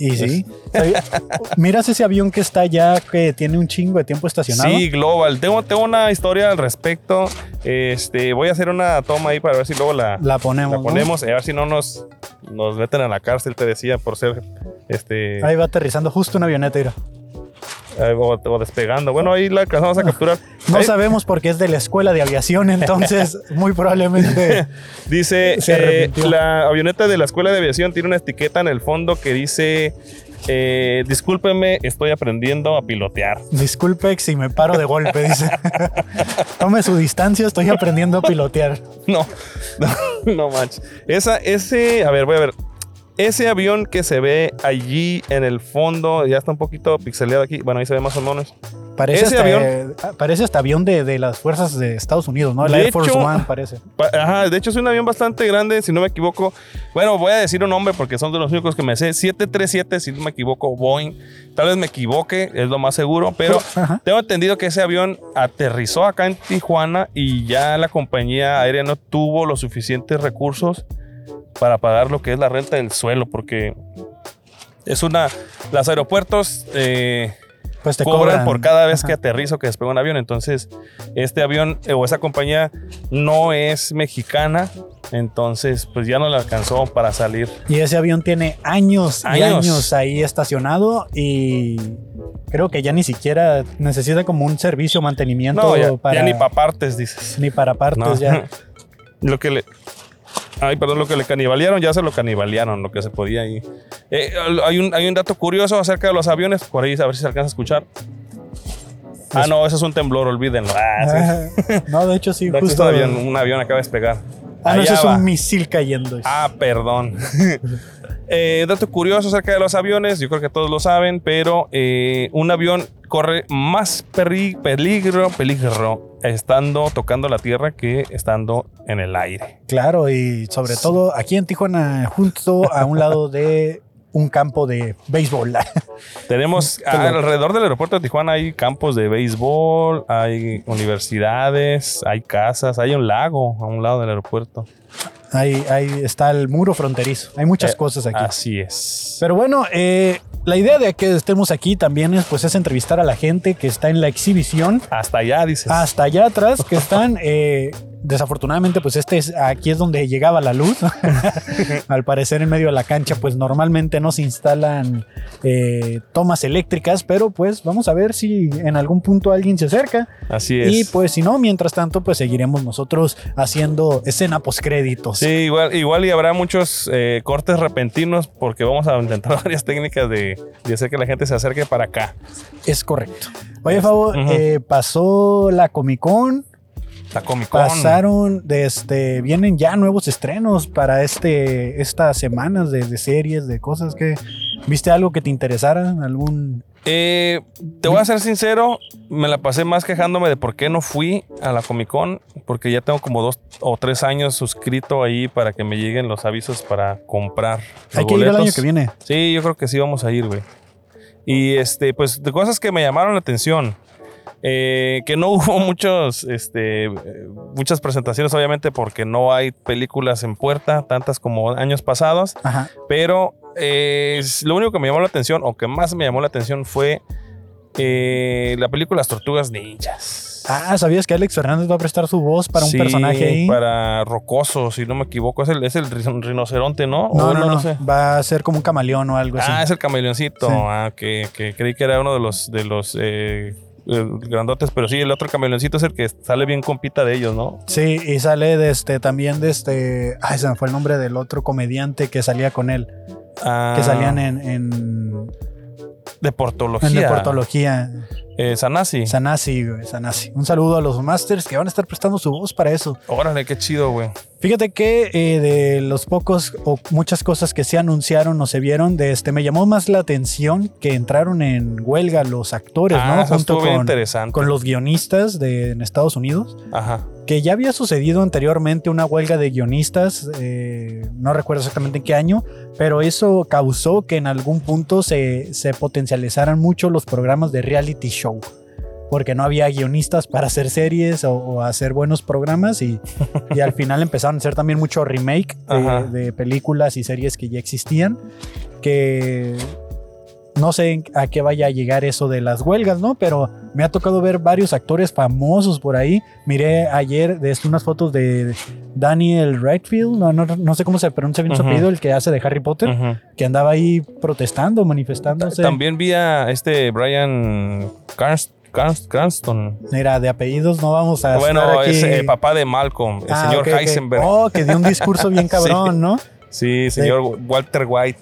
Y sí. Miras ese avión que está allá, que tiene un chingo de tiempo estacionado. Sí, Global. Tengo, tengo una historia al respecto. Este, voy a hacer una toma ahí para ver si luego la, la ponemos. La ponemos, a ver si no nos, nos meten a la cárcel, te decía, por ser este. Ahí va aterrizando justo una avioneta, mira. Eh, o, despegando. Bueno, ahí la alcanzamos a capturar. No sabemos porque es de la escuela de aviación, entonces muy probablemente. dice: eh, La avioneta de la escuela de aviación tiene una etiqueta en el fondo que dice. Eh, discúlpeme, estoy aprendiendo a pilotear. Disculpe si me paro de golpe, dice. Tome su distancia, estoy aprendiendo a pilotear. No, no, no manches. Esa, ese, a ver, voy a ver. Ese avión que se ve allí en el fondo, ya está un poquito pixeleado aquí. Bueno, ahí se ve más o menos. Parece, hasta, avión, parece hasta avión de, las fuerzas de Estados Unidos, ¿no? El Air Force One parece. Ajá, de hecho es un avión bastante grande, si no me equivoco. Bueno, voy a decir un nombre porque son de los únicos que me sé. 737, si no me equivoco, Boeing. Tal vez me equivoque, es lo más seguro, pero tengo entendido que ese avión aterrizó acá en Tijuana y ya la compañía aérea no tuvo los suficientes recursos para pagar lo que es la renta del suelo, porque es una. Los aeropuertos eh, pues te cobran, por cada vez que aterrizo, que despega un avión. Entonces, este avión eh, o esa compañía no es mexicana. Entonces, pues ya no le alcanzó para salir. Y ese avión tiene años, y años ahí estacionado y creo que ya ni siquiera necesita como un servicio mantenimiento. No, ya, para, ni para partes, dices. Ni para partes, ya. Lo que le, Ay, perdón, lo que le canibalearon, ya se lo canibalearon, lo que se podía ahí. Eh, hay, un, hay un dato curioso acerca de los aviones, por ahí a ver si se alcanza a escuchar. Ah, no, eso es un temblor, olvídenlo. Ah, no, de hecho sí, justo. un avión acaba de despegar. Ah, no, eso es un misil cayendo. Ah, perdón. eh, dato curioso acerca de los aviones, yo creo que todos lo saben, pero eh, un avión corre más peligro, peligro estando tocando la tierra que estando en el aire. Claro, y sobre todo aquí en Tijuana, junto a un lado de un campo de béisbol. Tenemos alrededor del aeropuerto de Tijuana hay campos de béisbol, hay universidades, hay casas, hay un lago a un lado del aeropuerto. Ahí, ahí está el muro fronterizo. Hay muchas eh, cosas aquí. Así es. Pero bueno, eh, la idea de que estemos aquí también es, pues, es entrevistar a la gente que está en la exhibición. Hasta allá, dices. Hasta allá atrás, que están eh, desafortunadamente, pues este es aquí es donde llegaba la luz. Al parecer, en medio de la cancha, pues normalmente no se instalan eh, tomas eléctricas, pero pues vamos a ver si en algún punto alguien se acerca. Así es. Y pues si no, mientras tanto, pues seguiremos nosotros haciendo escena postcréditos. Sí, igual, igual y habrá muchos eh, cortes repentinos porque vamos a intentar varias técnicas de, hacer que la gente se acerque para acá. Es correcto. Oye, Fabo, eh, pasó la Comic Con la Comic Con. Pasaron, de este, vienen ya nuevos estrenos para este, estas semanas de, series, de cosas que. ¿Viste algo que te interesara? ¿Algún.? Eh, te voy a ser sincero, me la pasé más quejándome de por qué no fui a la Comic Con, porque ya tengo como dos o tres años suscrito ahí para que me lleguen los avisos para comprar. Hay que ir el año que viene. Sí, yo creo que sí vamos a ir, güey. Y este, pues de cosas que me llamaron la atención. Eh, que no hubo muchos, este, muchas presentaciones, obviamente, porque no hay películas en puerta, tantas como años pasados. Pero eh, lo único que me llamó la atención, o que más me llamó la atención, fue eh, la película Las Tortugas Ninjas. Ah, ¿sabías que Alex Fernández va a prestar su voz para un personaje ahí? para Rocoso, si no me equivoco. Es el, es el rinoceronte, ¿no? No, no, no, Va a ser como un camaleón o algo así. Ah, es el camaleoncito. Ah, que, creí que era uno de los, de los eh, grandotes, pero sí, el otro camioncito es el que sale bien compita de ellos, ¿no? Sí, y sale de este, también de este, ay, se me fue el nombre del otro comediante que salía con él, ah. que salían en, en Deportología. En deportología. Eh, Sanasi. Sanasi, güey, Sanasi. Un saludo a los masters que van a estar prestando su voz para eso. Órale, qué chido, güey. Fíjate que eh, de los pocos o muchas cosas que se anunciaron o se vieron, de este me llamó más la atención que entraron en huelga los actores, ah, ¿no? Junto con, con los guionistas de en Estados Unidos. Ajá. Que ya había sucedido anteriormente una huelga de guionistas, eh, no recuerdo exactamente en qué año, pero eso causó que en algún punto se, se potencializaran mucho los programas de reality show porque no había guionistas para hacer series o, hacer buenos programas y, y, al final empezaron a hacer también mucho remake de, películas y series que ya existían, que no sé a qué vaya a llegar eso de las huelgas, ¿no? Pero me ha tocado ver varios actores famosos por ahí. Miré ayer de unas fotos de Daniel Rightfield, no, no, sé cómo se pronuncia bien su apellido, el que hace de Harry Potter, que andaba ahí protestando, manifestándose. También vi a este Brian Cranston. Mira, de apellidos no vamos a. Bueno, es el papá de Malcolm, el ah, señor Heisenberg. Oh, que dio un discurso bien cabrón, ¿no? Sí, señor Walter White.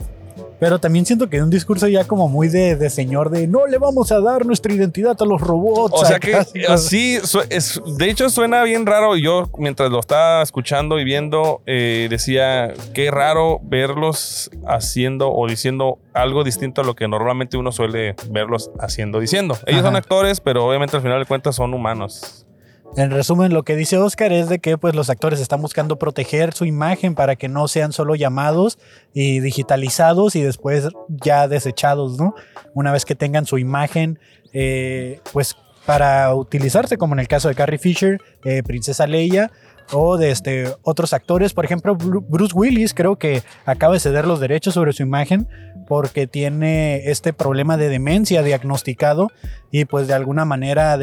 Pero también siento que es un discurso ya como muy de, señor de no le vamos a dar nuestra identidad a los robots. O sea que así, es, de hecho suena bien raro. Yo mientras lo estaba escuchando y viendo, eh, decía, qué raro verlos haciendo o diciendo algo distinto a lo que normalmente uno suele verlos haciendo, diciendo. Ellos son actores, pero obviamente al final de cuentas son humanos. En resumen, lo que dice Oscar es de que pues, los actores están buscando proteger su imagen para que no sean solo llamados y digitalizados y después ya desechados, ¿no? Una vez que tengan su imagen, eh, pues para utilizarse, como en el caso de Carrie Fisher, eh, Princesa Leia, o de este, otros actores. Por ejemplo, Bruce Willis creo que acaba de ceder los derechos sobre su imagen porque tiene este problema de demencia diagnosticado y pues de alguna manera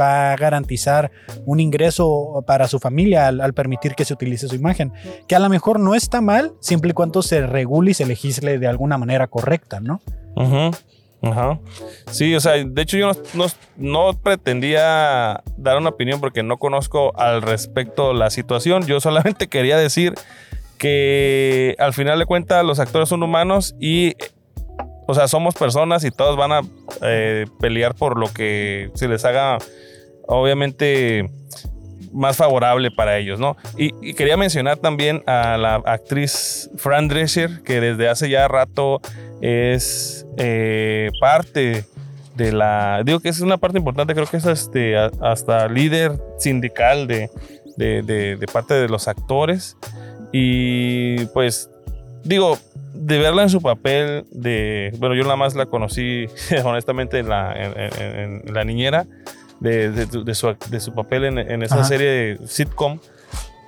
va a garantizar un ingreso para su familia al, permitir que se utilice su imagen, que a lo mejor no está mal siempre y cuando se regule y se legisle de alguna manera correcta, ¿no? Sí, o sea, de hecho yo no, pretendía dar una opinión porque no conozco al respecto la situación. Yo solamente quería decir que al final de cuentas los actores son humanos y, o sea, somos personas y todos van a eh, pelear por lo que se les haga, obviamente, más favorable para ellos, ¿no? Y, quería mencionar también a la actriz Fran Drescher, que desde hace ya rato es eh, parte de la. Digo que es una parte importante, creo que es este, hasta líder sindical de, de, parte de los actores. Y pues, digo, de verla en su papel de. Bueno, yo nada más la conocí, honestamente, en la, en la niñera de, de, su, de su, papel en, en esa serie de sitcom.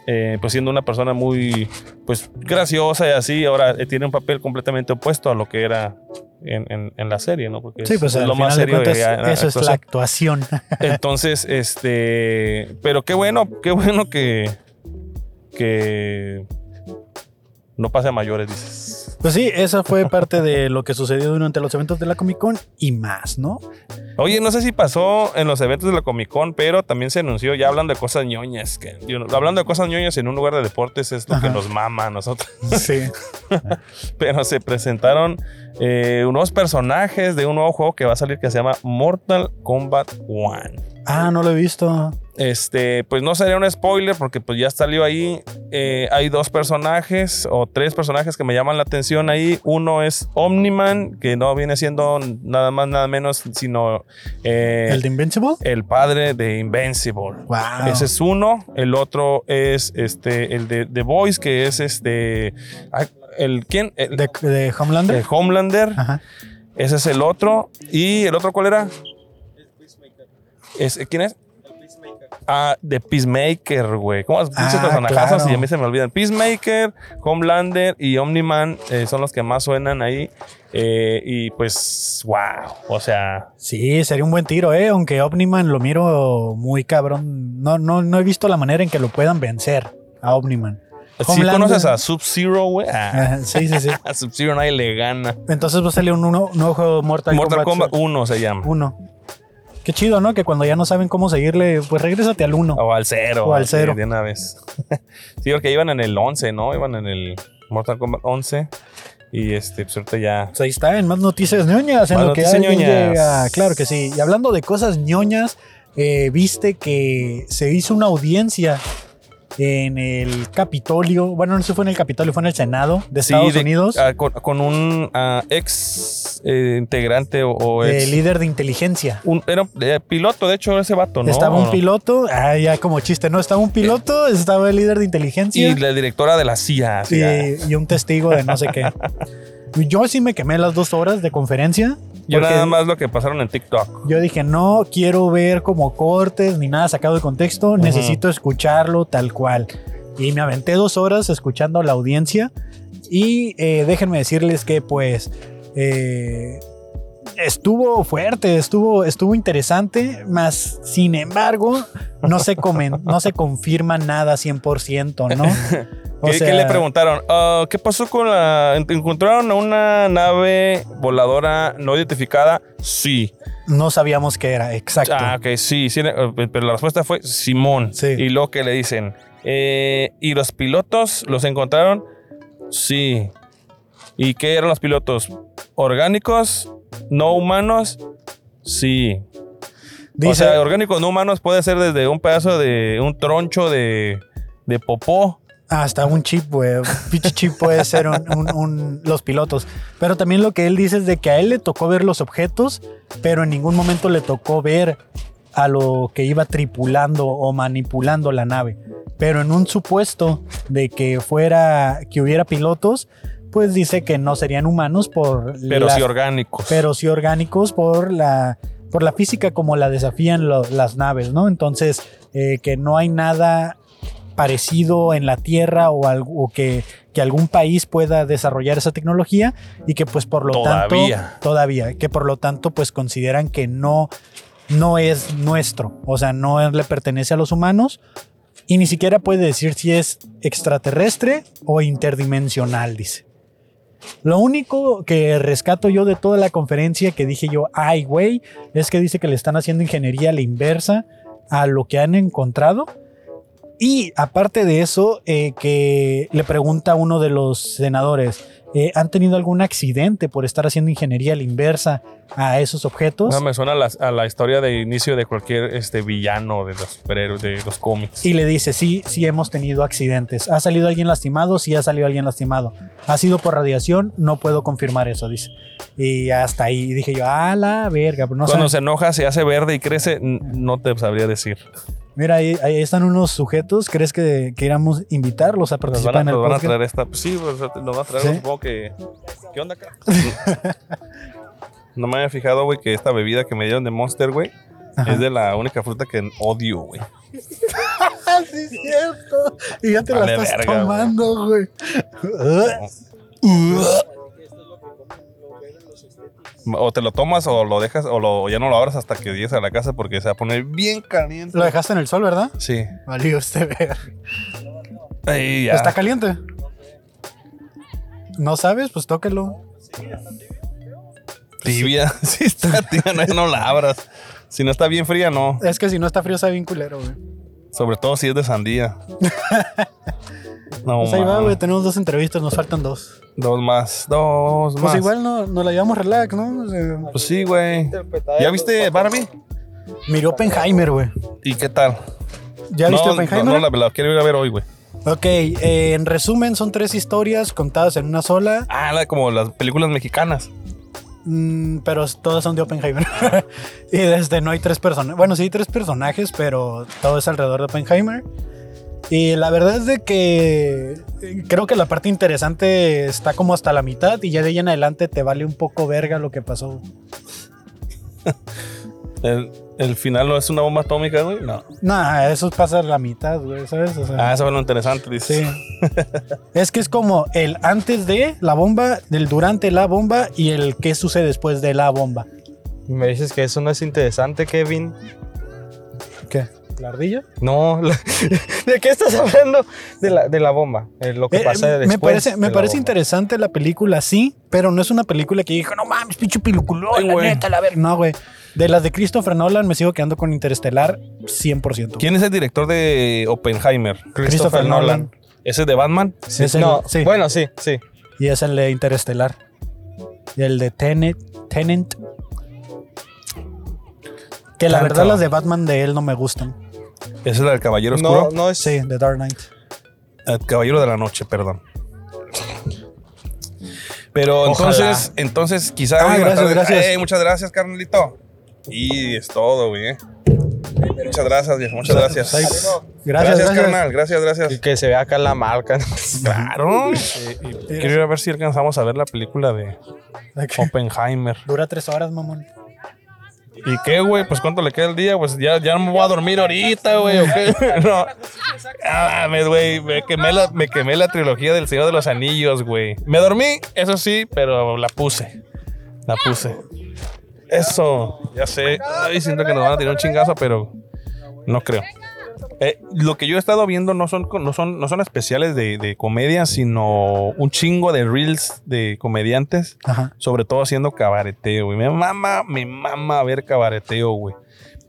Eh, pues siendo una persona muy pues graciosa y así, ahora eh, tiene un papel completamente opuesto a lo que era en, en, la serie, ¿no? Porque sí, pues es lo más serio. eso es la actuación. Entonces, este, pero qué bueno, qué bueno que, que no pase a mayores, dices. Pues sí, esa fue parte de lo que sucedió durante los eventos de la Comic Con y más, ¿no? Oye, no sé si pasó en los eventos de la Comic Con, pero también se anunció, ya hablando de cosas ñoñas, que hablando de cosas ñoñas en un lugar de deportes es lo que nos mama a nosotros. Sí. pero se presentaron eh, unos personajes de un nuevo juego que va a salir que se llama Mortal Kombat 1. Ah, no lo he visto. Este, pues no sería un spoiler porque pues ya salió ahí. Eh, hay dos personajes o tres personajes que me llaman la atención ahí. Uno es Omniman, que no viene siendo nada más, nada menos, sino... Eh, ¿El de Invincible? El padre de Invincible. Wow. Ese es uno. El otro es este, el de The Voice, que es este... El, ¿Quién? de, Homelander. De Homelander. Ese es el otro. ¿Y el otro cuál era? Es, ¿Quién es? Ah, de Peacemaker, güey. ¿Cómo los ah, personajes y a mí se me olvidan? Peacemaker, Homelander y Omniman eh, son los que más suenan ahí. Eh, y pues, wow. O sea. Sí, sería un buen tiro, ¿eh? Aunque Omniman lo miro muy cabrón. No, no, no he visto la manera en que lo puedan vencer a Omniman. Si conoces a Sub-Zero, güey. Ah. Sí, sí, sí. a Sub-Zero nadie le gana. Entonces va a salir un nuevo juego Mortal, Mortal Kombat. Mortal Kombat 1 se llama. Uno. Qué chido, ¿no? Que cuando ya no saben cómo seguirle, pues regrésate al 1. O al 0. O al 0. De una vez. sí, porque iban en el 11, ¿no? Iban en el Mortal Kombat 11. Y este, pues ahorita ya. Pues ahí está, en más noticias ñoñas. En lo que llega. Claro que sí. Y hablando de cosas ñoñas, eh, viste que se hizo una audiencia en el Capitolio, bueno, no sé si fue en el Capitolio, fue en el Senado de Estados Unidos. Ah, con, un ah, ex eh, integrante o, líder de inteligencia. Un, era eh, piloto, de hecho, ese vato, ¿no? Estaba un piloto, ah, ya como chiste, ¿no? Estaba un piloto, estaba el líder de inteligencia. Y la directora de la CIA. y un testigo de no sé qué. Yo sí me quemé las dos horas de conferencia. Yo nada más lo que pasaron en TikTok. Yo dije, no quiero ver como cortes ni nada sacado de contexto, necesito escucharlo tal cual. Y me aventé dos horas escuchando a la audiencia y eh, déjenme decirles que pues eh, estuvo fuerte, estuvo, estuvo interesante, más sin embargo, no se, comen, no se confirma nada 100%, ¿no? ¿Qué, le preguntaron? Ah, ¿Qué pasó con la... ¿Encontraron una nave voladora no identificada? Sí. No sabíamos qué era, exacto. Ah, ok, sí, sí, eh, pero la respuesta fue Simón. Sí. Y luego que le dicen, eh, ¿y los pilotos los encontraron? Sí. ¿Y qué eran los pilotos? ¿Orgánicos? ¿No humanos? Sí. o sea, orgánicos no humanos puede ser desde un pedazo de un troncho de, de popó. Hasta un chip, güey. Un chip puede ser los pilotos. Pero también lo que él dice es de que a él le tocó ver los objetos, pero en ningún momento le tocó ver a lo que iba tripulando o manipulando la nave. Pero en un supuesto de que fuera, que hubiera pilotos, pues dice que no serían humanos por... Pero sí orgánicos. Pero sí orgánicos por la, por la física como la desafían las naves, ¿no? Entonces, eh, que no hay nada parecido en la Tierra o, algo, que, que, algún país pueda desarrollar esa tecnología y que pues por lo todavía. tanto... Todavía. Que por lo tanto pues consideran que no, no es nuestro, o sea, no le pertenece a los humanos y ni siquiera puede decir si es extraterrestre o interdimensional, dice. Lo único que rescato yo de toda la conferencia que dije yo, ay, güey, es que dice que le están haciendo ingeniería a la inversa a lo que han encontrado. Y aparte de eso, eh, que le pregunta a uno de los senadores, eh, ¿han tenido algún accidente por estar haciendo ingeniería a la inversa a esos objetos? No, me suena a la, historia de inicio de cualquier este, villano de los superhéroes, de los cómics. Y le dice, sí, sí hemos tenido accidentes. ¿Ha salido alguien lastimado? Sí ha salido alguien lastimado. ¿Ha sido por radiación? No puedo confirmar eso, dice. Y hasta ahí dije yo, a la verga. No Cuando se enoja, se hace verde y crece, no te sabría decir. Mira, ahí, están unos sujetos. ¿Crees que queramos invitarlos a participar en el nos van a traer esta. Pues sí, pues, nos van a traer. Supongo que. ¿Qué onda acá? no me había fijado, güey, que esta bebida que me dieron de Monster, güey, es de la única fruta que odio, güey. sí, es cierto. Y ya te la estás tomando, güey. O te lo tomas o lo dejas o lo, ya no lo abras hasta que llegues a la casa porque se va a poner bien caliente. Lo dejaste en el sol, ¿verdad? Sí. Valió usted ver. Ahí ya. ¿Está caliente? ¿No sabes? Pues tóquelo. Tibia. Sí está tibia, no, no la abras. Si no está bien fría, no. Es que si no está frío, está bien culero, güey. Sobre todo si es de sandía. no, pues ahí va, güey. Tenemos dos entrevistas, nos faltan dos. Dos más, dos pues más. Pues igual no, nos la llevamos relax, ¿no? pues sí, güey. ¿Ya viste Barbie? Miré Oppenheimer, güey. ¿Y qué tal? ¿Ya viste Oppenheimer? No, no la, quiero ir a ver hoy, güey. Ok, eh, en resumen, son tres historias contadas en una sola. Ah, como las películas mexicanas. Mm, pero todas son de Oppenheimer. y desde no hay tres personajes. Bueno, sí hay tres personajes, pero todo es alrededor de Oppenheimer. Y la verdad es de que eh, creo que la parte interesante está como hasta la mitad y ya de ahí en adelante te vale un poco verga lo que pasó. el, final no es una bomba atómica, güey. No. Nah, eso pasa a la mitad, güey, ¿sabes? ah, eso es lo interesante, dice. Sí. es que es como el antes de la bomba, del durante la bomba y el qué sucede después de la bomba. ¿Me dices que eso no es interesante, Kevin? ¿Qué? ¿La ardilla? No, ¿de qué estás hablando? De la, de la bomba, eh, lo que eh, pasa después. Me parece, me parece interesante la película, sí, pero no es una película que dijo, no mames, pinche película, la neta, la ver. No, güey. De las de Christopher Nolan me sigo quedando con Interestelar 100%. ¿Quién es el director de Oppenheimer? Christopher, Nolan. ¿Ese de Batman? Sí, no, sí. Bueno, sí, sí. Y es el de Interestelar. Y el de Tenet. Tenant. Que la verdad las de Batman de él no me gustan. ¿Ese es el del Caballero Oscuro? No, no es. Sí, The Dark Knight. El Caballero de la Noche, perdón. Pero entonces, entonces quizá. Ah, gracias, gracias. muchas gracias, carnalito. Y es todo, güey. Muchas gracias, viejo. Muchas gracias. Gracias, gracias, carnal. Gracias, gracias. Y que se vea acá la marca. Claro. quiero ir a ver si alcanzamos a ver la película de Oppenheimer. Dura tres horas, mamón. ¿Y qué, güey? Pues cuánto le queda el día, pues ya, ya no me voy a dormir ahorita, güey, ¿o qué? No. Ah, güey, me quemé, me quemé la trilogía del Señor de los Anillos, güey. Me dormí, eso sí, pero la puse. La puse. Eso, ya sé. Ay, siento que nos van a tirar un chingazo, pero no creo. Eh, lo que yo he estado viendo no son, no son, no son especiales de, de comedia, sino un chingo de reels de comediantes, Ajá. sobre todo haciendo cabareteo, güey. Me mama, me mama ver cabareteo, güey.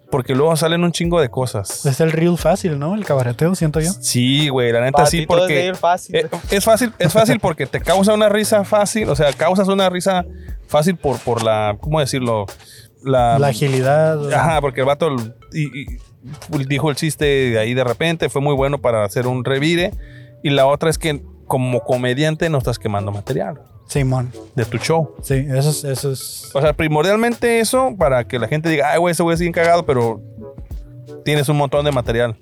Porque luego salen un chingo de cosas. Es el real fácil, ¿no? El cabareteo, siento yo. Sí, güey, la neta Para sí, es porque ir fácil. eh, es fácil, es fácil porque te causa una risa fácil, o sea, causas una risa fácil por, por la, ¿cómo decirlo? La, La agilidad. Ajá, porque el vato y- y dijo el chiste de ahí de repente, fue muy bueno para hacer un revire. Y la otra es que como comediante no estás quemando material Simón. de tu show. Sí, eso es, eso es. O sea, primordialmente eso para que la gente diga, ay, güey, ese güey es bien cagado, pero tienes un montón de material.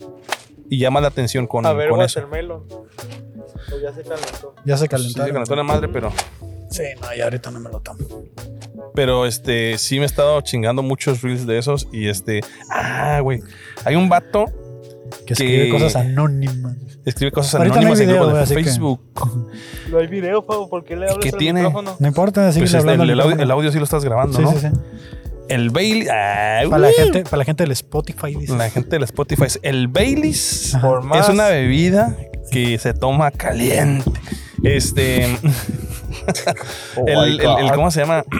Y llama la atención con, a ver, con eso. O ya se calentó. Ya se Sí, se calentó la madre, pero, Sí, no, y ahorita no me lo tomo. pero este, sí me he estado chingando muchos reels de esos. Y este, ah, güey, hay un vato Que escribe Que- cosas anónimas. escribe cosas Ahorita no anónimas en video, grupos de así que- Facebook. No hay video, Pau. ¿Por qué le hablas que al tiene- micrófono? No importa, sigue Pues hablando. el, audio, micrófono. el audio sí lo estás grabando, Sí, ¿no? sí, sí. El Bailey. ah, Para la gente, para la gente del Spotify, dice. La gente del Spotify. El Baileys Ajá. Por más. es una bebida que se toma caliente. Este. Oh el. ¿Cómo se llama?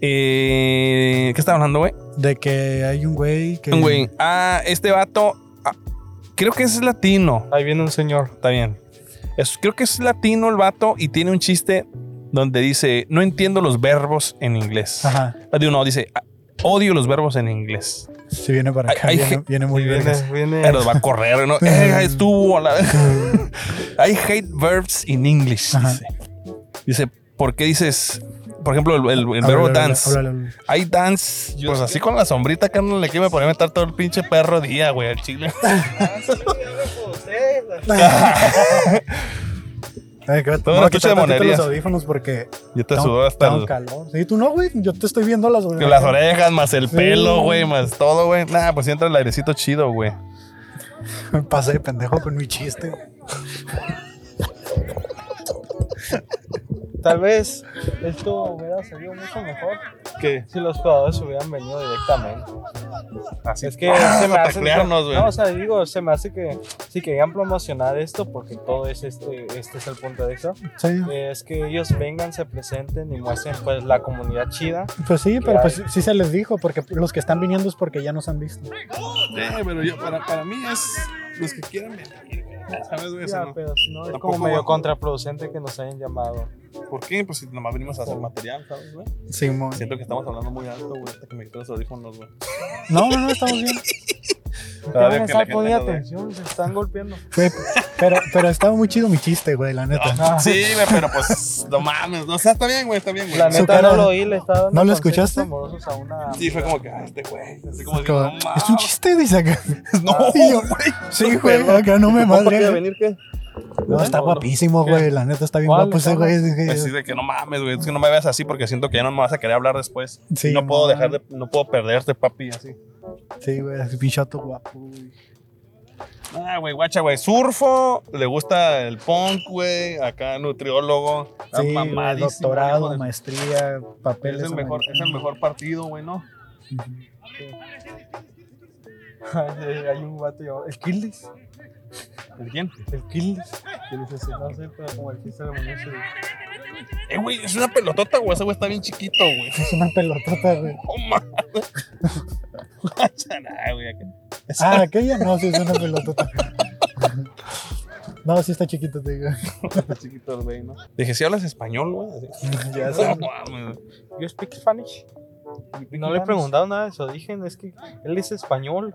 Eh, ¿Qué estaba hablando, güey? De que hay un güey que. Un güey. Ah, este vato. ah, creo que es latino. Ahí viene un señor. Está bien. Es- creo que es latino el vato y tiene un chiste donde dice: No entiendo los verbos en inglés. Ajá. Ah, digo, no, dice: "Ah, Odio los verbos en inglés. Si viene para acá, Hay- viene, viene muy bien. Viene, viene. Pero va a correr, ¿no? Eh, estuvo a la I hate verbs in English. Ajá. Dice. Dice, ¿por qué dices, por ejemplo, el, el- el verbo dance? I dance, pues así con la sombrita que no le quiere poner a meter todo el pinche perro día, güey, al chile. Ay, que- Todo chucha de monerías. los audífonos porque Yo te sudó hasta el- calor. Sí, tú no, güey. Yo te estoy viendo las orejas. las orejas, más el Sí. pelo, güey, más todo, güey. Nah, pues entra el airecito chido, güey. Me pasé de pendejo con mi chiste. Tal vez esto hubiera salido mucho mejor ¿Qué? si los jugadores hubieran venido directamente. Así Es que Ah, se me hace. güey. No, o sea, digo, se me hace que si querían promocionar esto, porque todo es este, este es el punto de eso, Sí. es que ellos vengan, se presenten y muestren pues la comunidad chida. Pues sí, pero hay? pues sí se les dijo, porque los que están viniendo es porque ya nos han visto. Eh, pero yo, para, para mí es los que quieran venir. ¿Sabes? Eso Ya, no. pero si no, es como medio contraproducente que nos hayan llamado. ¿Por qué? Pues si nomás venimos a hacer material, ¿sabes, güey? Simón. Siento que estamos hablando muy alto, güey, hasta que me quito los audífonos, güey. No, no, no, estamos bien. Vez que estar poniendo atención, se están golpeando. Güey, pero, pero estaba muy chido mi chiste, güey, la neta. Ah, Sí, güey, pero pues no mames. No, o sea, está bien, güey, está bien, güey. La neta cara- no lo oí, le estaba dando ¿No lo escuchaste? a una Sí, fue como que, ah, este güey. Así como, Como, digo, no es un chiste, dice acá. No, güey. Sí, güey, acá no me ¿Cómo quiere madre. venir qué? No, está guapísimo, güey. La neta está bien guapo ese güey. Así de que no mames, güey. Es que no me veas así porque siento que ya no me vas a querer hablar después. Sí, no puedo man. dejar de, no puedo perderte, papi, así. Sí, güey, ese pinchato guapo, güey. Ah, güey, guacha, güey. Surfo, le gusta el punk, güey. Acá nutriólogo. Sí, mamadísimo, doctorado, de- maestría, papeles. Es el mejor, es el mejor partido, güey, ¿no? Hay un vato llamado. ¿El Killis? ¿El quién? ¿El? ¿Quién es ese? No sé, pero como el de Muñoz. Eh, güey, es una pelotota, güey. Ese güey está bien chiquito, güey. Es una pelotota, güey. No mames. Güey. Ah, aquella no, sí es una pelotota. No, sí está chiquito, te digo. Está chiquito el güey, ¿no? Dije, si hablas español, güey. Ya sé. ¿You speak Spanish? No le he preguntado nada de su origen, es que él es español.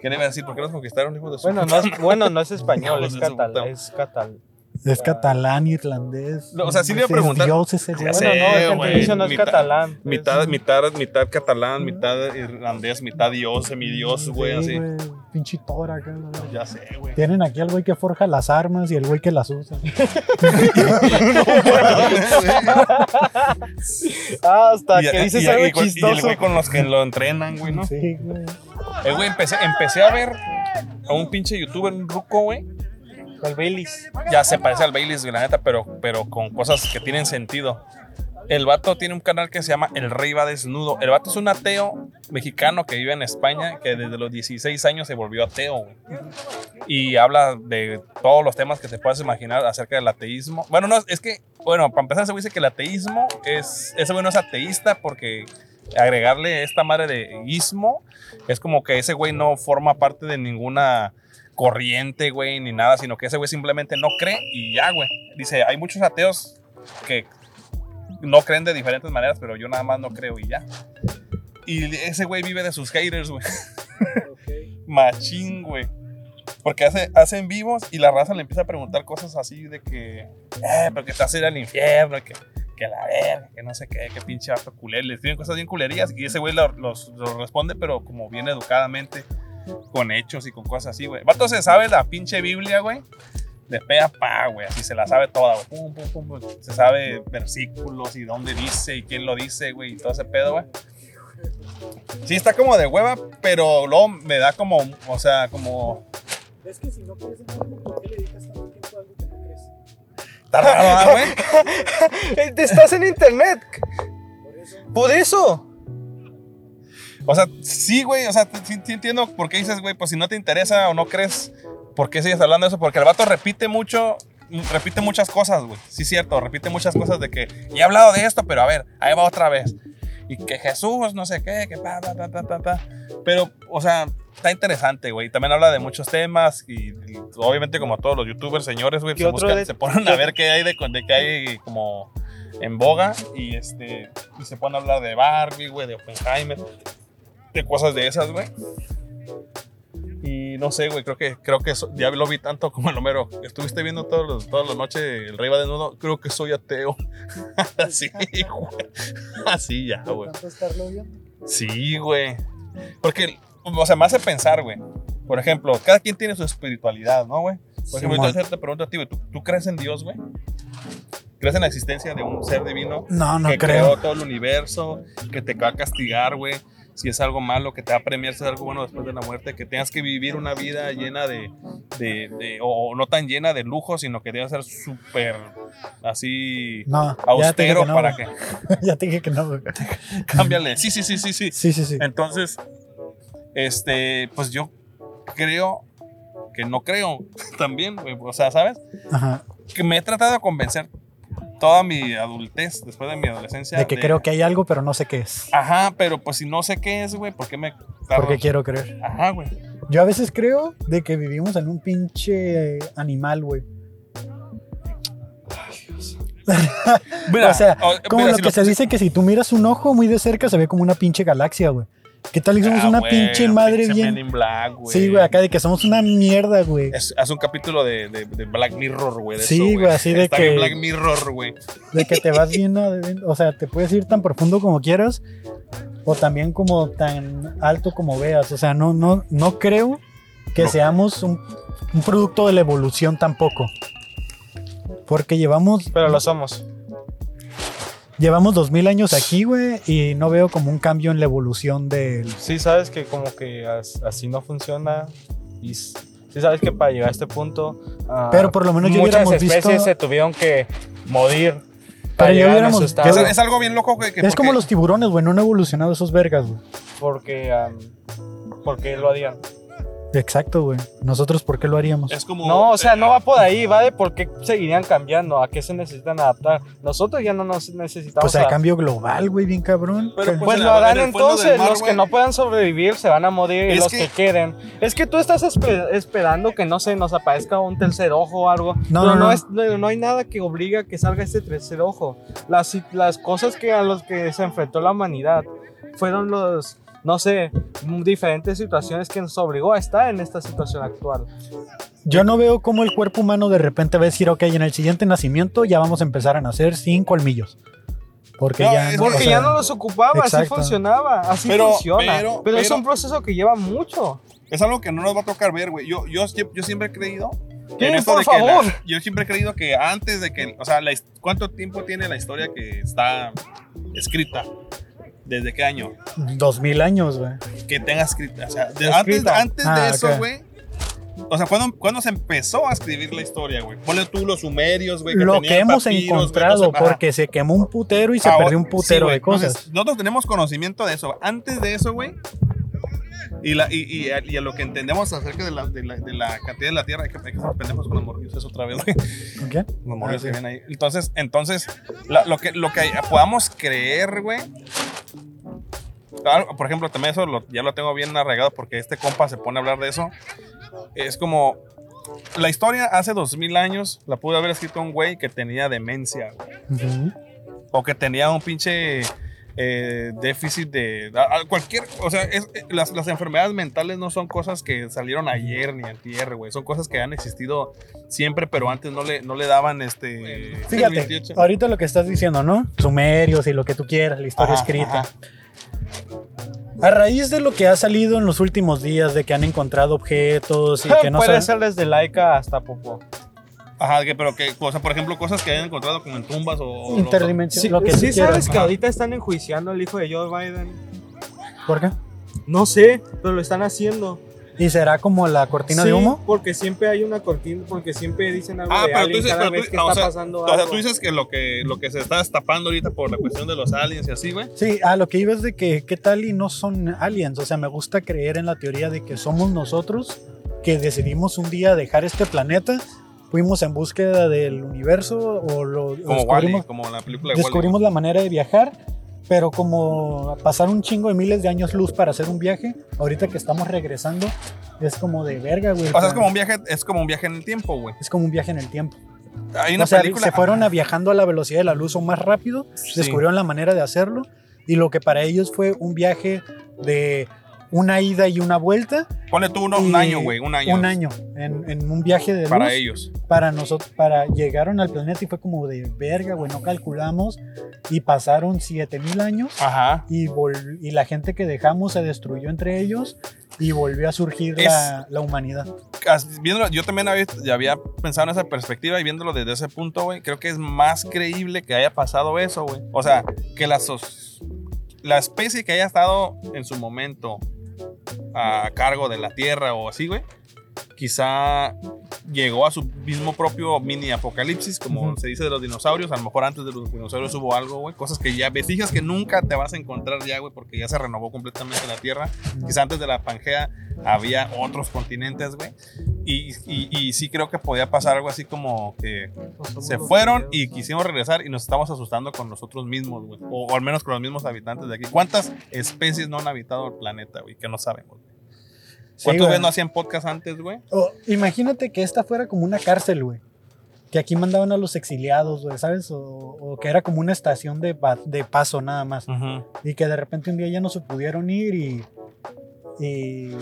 ¿Qué le iba a decir? ¿Por qué nos conquistaron, hijo de su Bueno, no es, bueno, no es español, es de su catal, puta. es catal. Es catalán, irlandés. No, o sea, sí le iba a Es preguntar- Dios ese Ya güey. sé, Bueno, no, güey, Antonio no es mitad- catalán. Mitad, es- mitad, mitad catalán, mitad irlandés, mitad dios, semidios, güey, Sí, así. güey, Pinche tora acá, güey. Ya sé, güey. Tienen aquí al güey que forja las armas y el güey que las usa. Ah, hasta Y- que dices y- algo y- y el chistoso. güey con los que lo entrenan, güey, ¿no? Sí, güey. Eh, güey, empecé, empecé a ver a un pinche youtuber, un ruco, güey. El Baileys. Ya se parece al Baileys, la neta, pero, pero con cosas que tienen sentido. El vato tiene un canal que se llama El Rey va desnudo. El vato es un ateo mexicano que vive en España, que desde los 16 años se volvió ateo. Y habla de todos los temas que te puedas imaginar acerca del ateísmo. Bueno, no, es que, bueno, para empezar se dice que el ateísmo es, ese güey no es ateísta porque agregarle esta madre de ismo es como que ese güey no forma parte de ninguna corriente, güey, ni nada, sino que ese güey simplemente no cree y ya, güey. Dice, hay muchos ateos que no creen de diferentes maneras, pero yo nada más no creo y ya. Y ese güey vive de sus haters, güey. Machín, güey. Porque hace, hacen vivos y la raza le empieza a preguntar cosas así de que, eh, pero que te vas a ir al infierno, que, que la verga, que no sé qué, que pinche vato culero. Le escriben cosas bien culerías y ese güey los, los, responde, pero como bien educadamente, con hechos y con cosas así, güey. Vato se sabe la pinche Biblia, güey de pe pa, güey. Así se la sabe toda. Pum, pum, pum, Se sabe versículos y dónde dice y quién lo dice, güey. Y todo ese pedo, güey. Sí, está como de hueva, pero luego me da como, o sea, como. Es que si no crees en Está raro, güey. Estás en internet. Por eso. Por eso. O sea, sí, güey, o sea, sí, entiendo por qué dices, güey, pues si no te interesa o no crees, ¿Por qué sigues hablando de eso? Porque el vato repite mucho, repite muchas cosas, güey. Sí, cierto, repite muchas cosas de que, y he hablado de esto, pero a ver, ahí va otra vez. Y que Jesús, no sé qué, que pa, pa, pa, pa, pa, pa. Pero, o sea, está interesante, güey. También habla de muchos temas y, obviamente como todos los youtubers, señores, güey, se, se ponen a ver qué hay de, de qué hay como en boga y este y se ponen a hablar de Barbie, güey, de Oppenheimer, de cosas de esas, güey. Y no sé, güey, creo que, creo que ya lo vi tanto como el Homero. Estuviste viendo todos los, todas las noches el Rey va desnudo. Creo que soy ateo. Así, güey. Así ya, güey. Sí, güey. Porque, o sea, me hace pensar, güey. Por ejemplo, cada quien tiene su espiritualidad, ¿no, güey? Por ejemplo, entonces te pregunto a ti, güey, ¿tú, crees en Dios, güey? ¿Crees en la existencia de un ser divino? No, no que creo. creó todo el universo, que te va a castigar, güey si es algo malo, que te va a premiar si es algo bueno después de la muerte, que tengas que vivir una vida llena de, de, o no tan llena de lujo, sino que debe ser súper así austero para que... ya te dije que no. Cámbiale. Sí, sí, sí, sí, sí. Sí, sí, sí. Entonces, este, pues yo creo que no creo también, o sea, ¿sabes? Ajá. Que me he tratado de convencer toda mi adultez, después de mi adolescencia. De que creo que hay algo, pero no sé qué es. Ajá, pero pues si no sé qué es, güey, ¿por qué me... Porque quiero creer. Ajá, güey. Yo a veces creo de que vivimos en un pinche animal, güey. o sea, como lo que se dice que si tú miras un ojo muy de cerca se ve como una pinche galaxia, güey. ¿Qué tal que somos ah, una pinche madre bien? sí, güey, acá de que somos una mierda, güey. Hace un capítulo de, de, Black Mirror, güey. Sí, güey, así de que. Black Mirror, güey. De que te vas bien, o sea, te puedes ir tan profundo como quieras, o también como tan alto como veas. O sea, no, no, no creo que seamos un, un producto de la evolución tampoco. Porque llevamos. Pero lo somos. Llevamos dos mil años aquí, güey, y no veo como un cambio en la evolución del... Sí, sabes que como que así no funciona y sí sabes que para llegar a este punto... Ah, Pero por lo menos yo muchas especies se tuvieron que morir para Pero ya hubiéramos, es, algo bien loco que, es como los tiburones, güey, no han evolucionado esos vergas, güey. Porque, porque lo harían. Exacto, güey. Nosotros, ¿por qué lo haríamos? Es como, no, o sea, no va por ahí, va de por qué seguirían cambiando, a qué se necesitan adaptar. Nosotros ya no nos necesitamos. Pues hay cambio global, güey, bien cabrón. Pero pues, pues lo harán entonces. los que no puedan sobrevivir se van a morir y los que... queden. Es que tú estás esperando que no se nos aparezca un tercer ojo o algo. No, no, no, es, no, hay nada que obliga a que salga este tercer ojo. Las, las cosas que a los que se enfrentó la humanidad fueron los no sé, diferentes situaciones que nos obligó a estar en esta situación actual. Yo no veo cómo el cuerpo humano de repente va a decir, ok, en el siguiente nacimiento ya vamos a empezar a nacer sin colmillos. Porque, ya, no, porque ya no los ocupaba, así funcionaba, así funciona. Pero, es un proceso que lleva mucho. Es algo que no nos va a tocar ver, güey. Yo, yo, yo siempre he creído ¿Qué? Por favor. yo siempre he creído que antes de que, o sea, ¿cuánto tiempo tiene la historia que está escrita? ¿Desde qué año? Dos mil años, güey. Que tengas escrita. O sea, antes, antes de ah, eso, güey, O sea, ¿cuándo, se empezó a escribir la historia, güey? Ponle tú los sumerios, güey. Lo que hemos encontrado, porque se quemó un putero y se ah, perdió un putero de cosas. nosotros tenemos conocimiento de eso. Antes de eso, güey, y, la, y, y, a, lo que entendemos acerca de la, de la, de la cantidad de la Tierra, hay que, hay que ser pendejos con los morrios, eso otra vez, güey. ¿Qué? Los morrios ah, que vienen ahí. Entonces, entonces lo, que, lo que podamos creer, güey. Por ejemplo, también eso ya lo tengo bien arraigado porque este compa se pone a hablar de eso. Es como la historia hace dos mil años la pudo haber escrito un güey que tenía demencia, güey. O que tenía un pinche eh, déficit de cualquier, o sea, eh, las, las, enfermedades mentales no son cosas que salieron ayer ni tierra güey, son cosas que han existido siempre, pero antes no le, no le daban este... Fíjate, ahorita lo que estás diciendo, ¿no? Sumerios y lo que tú quieras, la historia escrita. A raíz de lo que ha salido en los últimos días, de que han encontrado objetos y que no Puede ser desde Laika hasta Popo. Ajá, que, pero que, o por ejemplo, cosas que hayan encontrado como en tumbas o... Interdimensional. Sí, que sí sabes que ahorita están enjuiciando al hijo de Joe Biden. ¿Por qué? No sé, pero lo están haciendo. ¿Y será como la cortina de humo? porque siempre hay una cortina, porque siempre dicen algo ah, de pero tú dices, cada vez que está pasando o sea, tú dices que lo que, lo que se está destapando ahorita por la cuestión de los aliens y así, güey. Sí, a lo que iba es de que, ¿qué tal y no son aliens? O sea, me gusta creer en la teoría de que somos nosotros que decidimos un día dejar este planeta fuimos en búsqueda del universo o lo como descubrimos, como la película de descubrimos la manera de viajar pero como pasar un chingo de miles de años luz para hacer un viaje, ahorita que estamos regresando, es como de verga, güey. O sea, es como un viaje, es como un viaje en el tiempo, güey. Es como un viaje en el tiempo. Hay una o sea, se fueron a viajando a la velocidad de la luz o más rápido, descubrieron la manera de hacerlo y lo que para ellos fue un viaje de una ida y una vuelta. Pone tú un año, güey, un año. Un año, en, un viaje de Para ellos. Para nosotros, para llegaron al planeta y fue como de verga, güey, no calculamos. Y pasaron 7000 años. Ajá. Y, y la gente que dejamos se destruyó entre ellos y volvió a surgir la, la, humanidad. Viéndolo, yo también había, ya había pensado en esa perspectiva y viéndolo desde ese punto, güey, creo que es más creíble que haya pasado eso, güey. O sea, que la, la especie que haya estado en su momento a cargo de la Tierra o así, güey, quizá llegó a su mismo propio mini apocalipsis, como se dice de los dinosaurios. A lo mejor antes de los dinosaurios hubo algo, güey. Cosas que ya vestigios que nunca te vas a encontrar ya, güey, porque ya se renovó completamente la Tierra. Quizá antes de la Pangea había otros continentes, güey. Y, y, sí creo que podía pasar algo así como que se fueron y quisimos regresar y nos estamos asustando con nosotros mismos, güey. O, al menos con los mismos habitantes de aquí. ¿Cuántas especies no han habitado el planeta, güey? Que no sabemos, ¿Cuántos veces no hacían podcast antes, güey? imagínate que esta fuera como una cárcel, güey. Que aquí mandaban a los exiliados, güey, ¿sabes? O, que era como una estación de, de paso nada más. Y que de repente un día ya no se pudieron ir y. Y,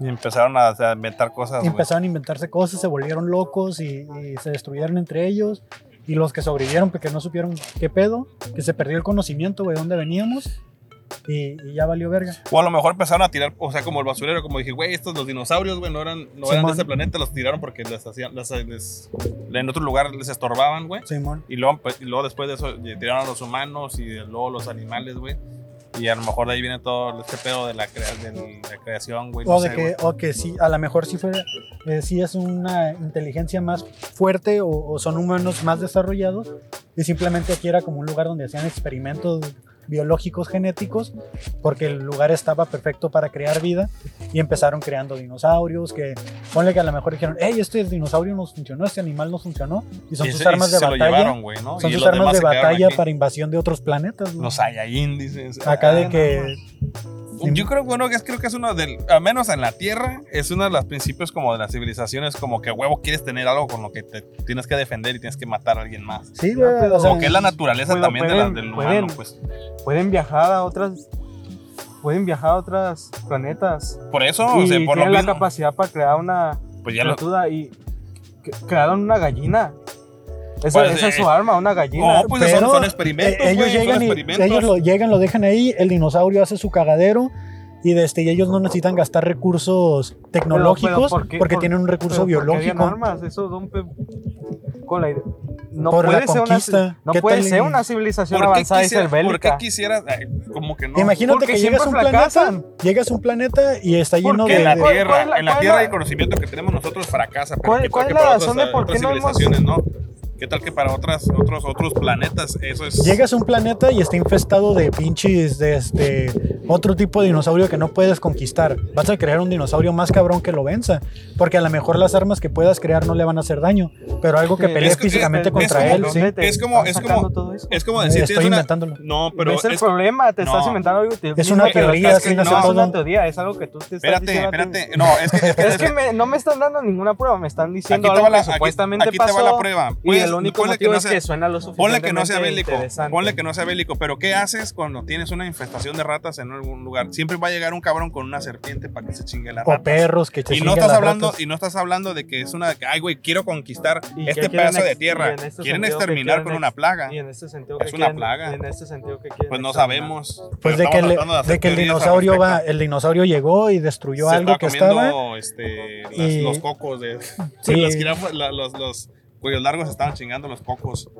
y empezaron a, inventar cosas. Y empezaron a inventarse cosas, se volvieron locos y, y, se destruyeron entre ellos. Y los que sobrevivieron, porque no supieron qué pedo, que se perdió el conocimiento, güey, de dónde veníamos y, ya valió verga. O a lo mejor empezaron a tirar, o sea, como el basurero, como dije, güey, estos los dinosaurios, güey, no eran, no eran de ese planeta, los tiraron porque les hacían, en otro lugar les estorbaban, güey. Y luego, pues, y luego después de eso tiraron a los humanos y luego los animales, güey. Y a lo mejor de ahí viene todo este pedo de la, creación, güey. o, de que, o que sí, a lo mejor sí, fue, eh, sí es una inteligencia más fuerte o, o, son humanos más desarrollados. Y simplemente aquí era como un lugar donde hacían experimentos biológicos genéticos, porque el lugar estaba perfecto para crear vida y empezaron creando dinosaurios que, ponle que a lo mejor dijeron, hey, este dinosaurio no funcionó, este animal no funcionó, y son sus armas de batalla. Son sus armas de batalla para invasión de otros planetas. Los Saiyajin, dices. Acá de que yo creo, bueno, que es, creo que es uno del, al menos en la Tierra, es uno de los principios como de las civilizaciones, como que huevo quieres tener algo con lo que te tienes que defender y tienes que matar a alguien más. Sí, güey. como que es la naturaleza también de la, del humano, pues. Pueden viajar a otras pueden viajar a otros planetas. Por eso, y o sea, por tienen la capacidad para crear una pues ya y crearon una gallina. Esa, pues, es su eh, arma, una gallina. No, pues son, experimentos. ellos, llegan ellos lo llegan, lo dejan ahí, el dinosaurio hace su cagadero y este, ellos no necesitan gastar recursos tecnológicos porque tienen un recurso biológico. armas, eso con la no puede ser una, no puede ser una civilización avanzada y ser bélica. ¿Por qué quisieras? como que no. Imagínate que llegas a un planeta, llegas a un planeta y está lleno de... en la Tierra, en la Tierra el conocimiento que tenemos nosotros fracasa. ¿Cuál, es la razón de por qué no hemos... ¿no? ¿Qué tal que para otras, otros, otros planetas eso es. Llegas a un planeta y está infestado de pinches, de este, otro tipo de dinosaurio que no puedes conquistar. Vas a crear un dinosaurio más cabrón que lo venza. Porque a lo mejor las armas que puedas crear no le van a hacer daño. Pero algo que pelee físicamente contra él, sí. Es como, es como, es como decir. Estoy inventándolo. No, pero. Es el problema, te estás inventando algo. es una teoría, es una teoría, es algo que tú te estás Espérate, espérate. No, es que. Es que no me están dando ninguna prueba, me están diciendo algo que supuestamente pasó. Aquí te va la prueba. Y el único motivo es que suena lo Ponle que no sea bélico. Ponle que no sea bélico. Pero ¿qué haces cuando tienes una infestación de ratas en algún lugar? Siempre va a llegar un cabrón con una serpiente para que se chingue la rata. O perros que y no estás hablando Y no estás hablando de que es una. Ay, güey, quiero conquistar este pedazo de tierra. Este quieren exterminar con una plaga. Y en este sentido es una plaga. En este sentido que Pues no sabemos. Pues de que, de que el dinosaurio va, el dinosaurio llegó y destruyó algo que estaba. Este, los cocos de. Sí. los, los cuyos largos estaban chingando los cocos